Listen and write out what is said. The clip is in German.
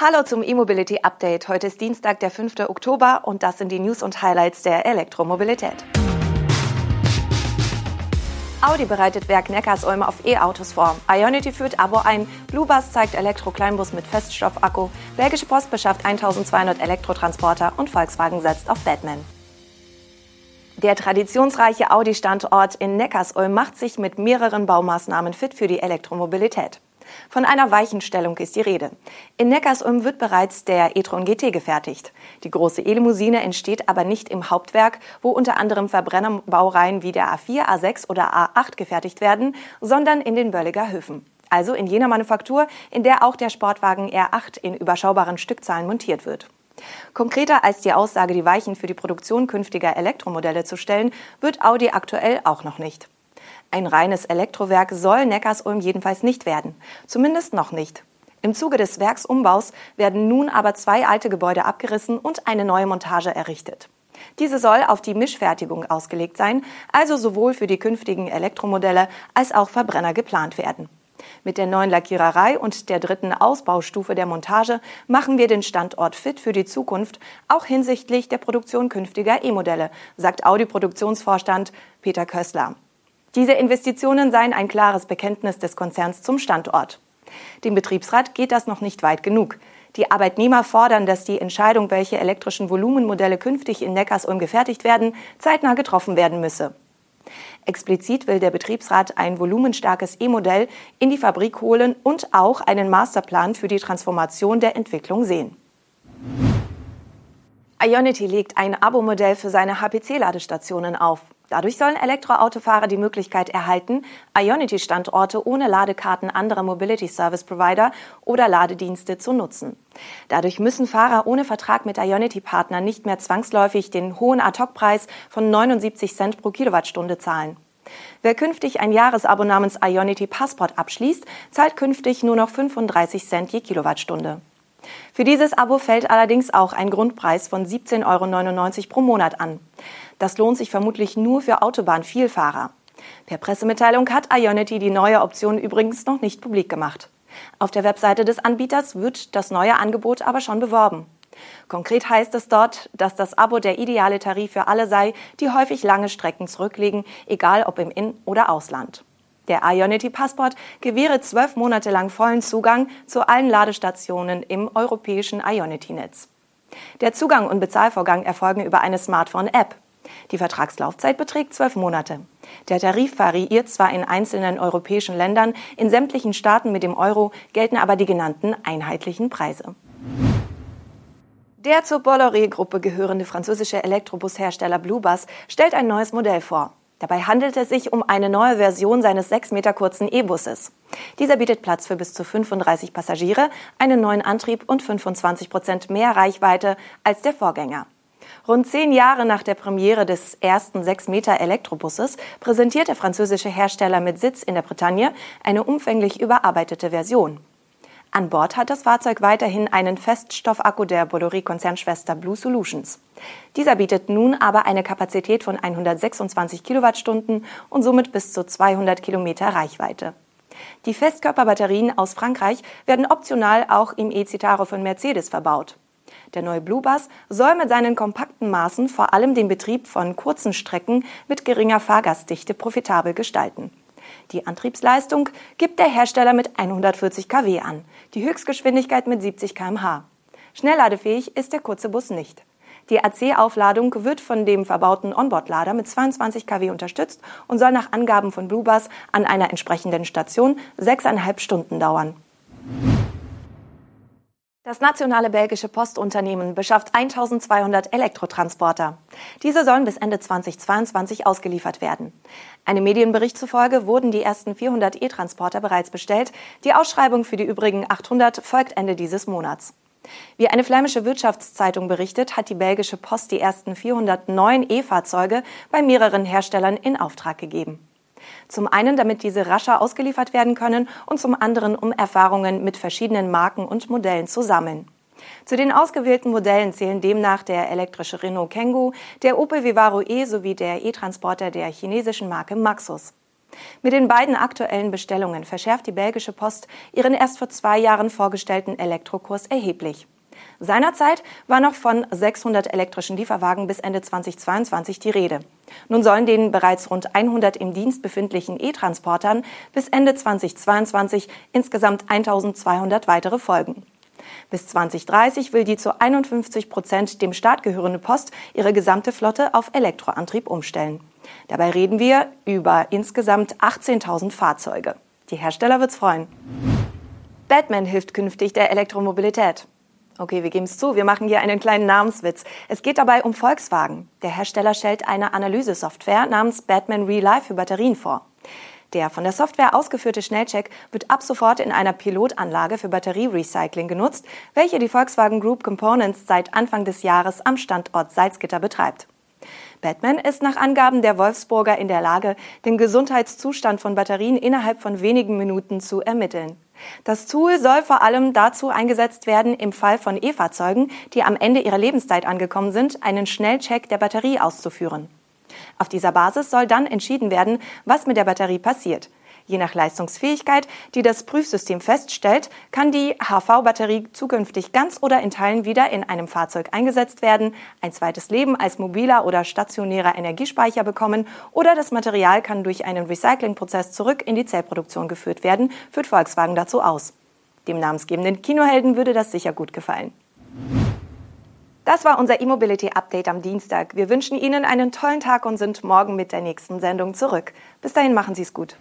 Hallo zum E-Mobility Update. Heute ist Dienstag, der 5. Oktober und das sind die News und Highlights der Elektromobilität. Audi bereitet Werk Neckarsulm auf E-Autos vor. Ionity führt Abo ein. Bluebus zeigt Elektro-Kleinbus mit Feststoffakku. Belgische Post beschafft 1200 Elektrotransporter und Volkswagen setzt auf Batman. Der traditionsreiche Audi-Standort in Neckarsulm macht sich mit mehreren Baumaßnahmen fit für die Elektromobilität. Von einer Weichenstellung ist die Rede. In Neckarsulm wird bereits der e-tron GT gefertigt. Die große E-Limousine entsteht aber nicht im Hauptwerk, wo unter anderem Verbrennerbaureihen wie der A4, A6 oder A8 gefertigt werden, sondern in den Bölliger Höfen. Also in jener Manufaktur, in der auch der Sportwagen R8 in überschaubaren Stückzahlen montiert wird. Konkreter als die Aussage, die Weichen für die Produktion künftiger Elektromodelle zu stellen, wird Audi aktuell auch noch nicht. Ein reines Elektrowerk soll Neckarsulm jedenfalls nicht werden. Zumindest noch nicht. Im Zuge des Werksumbaus werden nun aber zwei alte Gebäude abgerissen und eine neue Montage errichtet. Diese soll auf die Mischfertigung ausgelegt sein, also sowohl für die künftigen Elektromodelle als auch Verbrenner geplant werden. Mit der neuen Lackiererei und der dritten Ausbaustufe der Montage machen wir den Standort fit für die Zukunft, auch hinsichtlich der Produktion künftiger E-Modelle, sagt Audi-Produktionsvorstand Peter Kössler. Diese Investitionen seien ein klares Bekenntnis des Konzerns zum Standort. Dem Betriebsrat geht das noch nicht weit genug. Die Arbeitnehmer fordern, dass die Entscheidung, welche elektrischen Volumenmodelle künftig in Neckarsulm gefertigt werden, zeitnah getroffen werden müsse. Explizit will der Betriebsrat ein volumenstarkes E-Modell in die Fabrik holen und auch einen Masterplan für die Transformation der Entwicklung sehen. Ionity legt ein Abo-Modell für seine HPC-Ladestationen auf. Dadurch sollen Elektroautofahrer die Möglichkeit erhalten, Ionity-Standorte ohne Ladekarten anderer Mobility Service Provider oder Ladedienste zu nutzen. Dadurch müssen Fahrer ohne Vertrag mit Ionity-Partnern nicht mehr zwangsläufig den hohen Ad-Hoc-Preis von 79 Cent pro Kilowattstunde zahlen. Wer künftig ein Jahresabo namens Ionity Passport abschließt, zahlt künftig nur noch 35 Cent je Kilowattstunde. Für dieses Abo fällt allerdings auch ein Grundpreis von 17,99 Euro pro Monat an. Das lohnt sich vermutlich nur für Autobahnvielfahrer. Per Pressemitteilung hat Ionity die neue Option übrigens noch nicht publik gemacht. Auf der Webseite des Anbieters wird das neue Angebot aber schon beworben. Konkret heißt es dort, dass das Abo der ideale Tarif für alle sei, die häufig lange Strecken zurücklegen, egal ob im In- oder Ausland. Der Ionity Passport gewähre zwölf Monate lang vollen Zugang zu allen Ladestationen im europäischen Ionity-Netz. Der Zugang und Bezahlvorgang erfolgen über eine Smartphone-App. Die Vertragslaufzeit beträgt zwölf Monate. Der Tarif variiert zwar in einzelnen europäischen Ländern, in sämtlichen Staaten mit dem Euro gelten aber die genannten einheitlichen Preise. Der zur Bolloré-Gruppe gehörende französische Elektrobushersteller Bluebus stellt ein neues Modell vor. Dabei handelt es sich um eine neue Version seines sechs Meter kurzen E-Busses. Dieser bietet Platz für bis zu 35 Passagiere, einen neuen Antrieb und 25 Prozent mehr Reichweite als der Vorgänger. Rund zehn Jahre nach der Premiere des ersten 6-Meter-Elektrobusses präsentiert der französische Hersteller mit Sitz in der Bretagne eine umfänglich überarbeitete Version. An Bord hat das Fahrzeug weiterhin einen Feststoffakku der Bolloré-Konzernschwester Blue Solutions. Dieser bietet nun aber eine Kapazität von 126 Kilowattstunden und somit bis zu 200 Kilometer Reichweite. Die Festkörperbatterien aus Frankreich werden optional auch im E-Citaro von Mercedes verbaut. Der neue Bluebus soll mit seinen kompakten Maßen vor allem den Betrieb von kurzen Strecken mit geringer Fahrgastdichte profitabel gestalten. Die Antriebsleistung gibt der Hersteller mit 140 kW an, die Höchstgeschwindigkeit mit 70 km/h. Schnellladefähig ist der kurze Bus nicht. Die AC-Aufladung wird von dem verbauten Onboard-Lader mit 22 kW unterstützt und soll nach Angaben von Bluebus an einer entsprechenden Station sechseinhalb Stunden dauern. Das nationale belgische Postunternehmen beschafft 1200 Elektrotransporter. Diese sollen bis Ende 2022 ausgeliefert werden. Einem Medienbericht zufolge wurden die ersten 400 E-Transporter bereits bestellt. Die Ausschreibung für die übrigen 800 folgt Ende dieses Monats. Wie eine flämische Wirtschaftszeitung berichtet, hat die belgische Post die ersten 409 E-Fahrzeuge bei mehreren Herstellern in Auftrag gegeben. Zum einen, damit diese rascher ausgeliefert werden können und zum anderen, um Erfahrungen mit verschiedenen Marken und Modellen zu sammeln. Zu den ausgewählten Modellen zählen demnach der elektrische Renault Kangoo, der Opel Vivaro E sowie der E-Transporter der chinesischen Marke Maxus. Mit den beiden aktuellen Bestellungen verschärft die belgische Post ihren erst vor zwei Jahren vorgestellten Elektrokurs erheblich. Seinerzeit war noch von 600 elektrischen Lieferwagen bis Ende 2022 die Rede. Nun sollen den bereits rund 100 im Dienst befindlichen E-Transportern bis Ende 2022 insgesamt 1200 weitere folgen. Bis 2030 will die zu 51 Prozent dem Staat gehörende Post ihre gesamte Flotte auf Elektroantrieb umstellen. Dabei reden wir über insgesamt 18.000 Fahrzeuge. Die Hersteller wird's freuen. Batman hilft künftig der Elektromobilität. Okay, wir geben es zu, wir machen hier einen kleinen Namenswitz. Es geht dabei um Volkswagen. Der Hersteller stellt eine Analysesoftware namens Batman Real Life für Batterien vor. Der von der Software ausgeführte Schnellcheck wird ab sofort in einer Pilotanlage für Batterierecycling genutzt, welche die Volkswagen Group Components seit Anfang des Jahres am Standort Salzgitter betreibt. Batman ist nach Angaben der Wolfsburger in der Lage, den Gesundheitszustand von Batterien innerhalb von wenigen Minuten zu ermitteln. Das Tool soll vor allem dazu eingesetzt werden, im Fall von E-Fahrzeugen, die am Ende ihrer Lebenszeit angekommen sind, einen Schnellcheck der Batterie auszuführen. Auf dieser Basis soll dann entschieden werden, was mit der Batterie passiert. Je nach Leistungsfähigkeit, die das Prüfsystem feststellt, kann die HV-Batterie zukünftig ganz oder in Teilen wieder in einem Fahrzeug eingesetzt werden, ein zweites Leben als mobiler oder stationärer Energiespeicher bekommen oder das Material kann durch einen Recyclingprozess zurück in die Zellproduktion geführt werden, führt Volkswagen dazu aus. Dem namensgebenden Kinohelden würde das sicher gut gefallen. Das war unser E-Mobility Update am Dienstag. Wir wünschen Ihnen einen tollen Tag und sind morgen mit der nächsten Sendung zurück. Bis dahin machen Sie es gut.